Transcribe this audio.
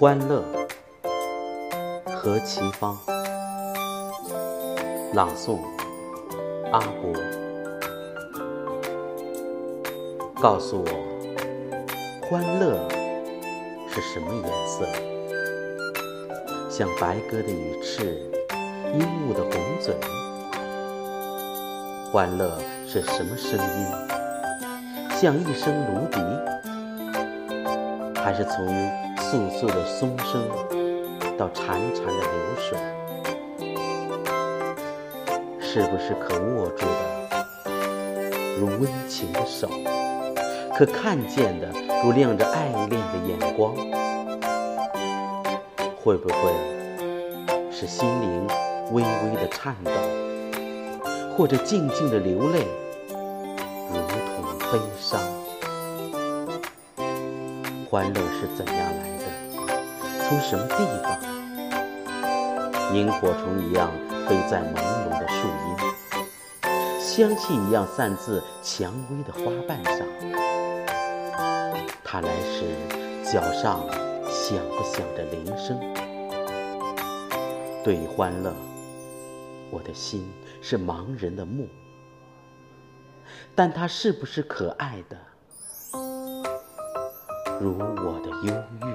欢乐，何其芳。朗诵，阿伯。告诉我，欢乐是什么颜色？像白鸽的羽翅，鹦鹉的红嘴。欢乐是什么声音？像一声芦笛，还是从簌簌的松声到潺潺的流水？是不是可握住的，如温情的手？可看见的，如亮着爱恋的眼光？会不会是心灵微微的颤抖，或者静静的流泪，如同悲伤？欢乐是怎样来的？从什么地方？萤火虫一样飞在朦胧的树荫，香气一样散自蔷薇的花瓣上。它来时，脚上响不响着铃声？对于欢乐，我的心是盲人的目，但它是不是可爱的，如我的忧郁？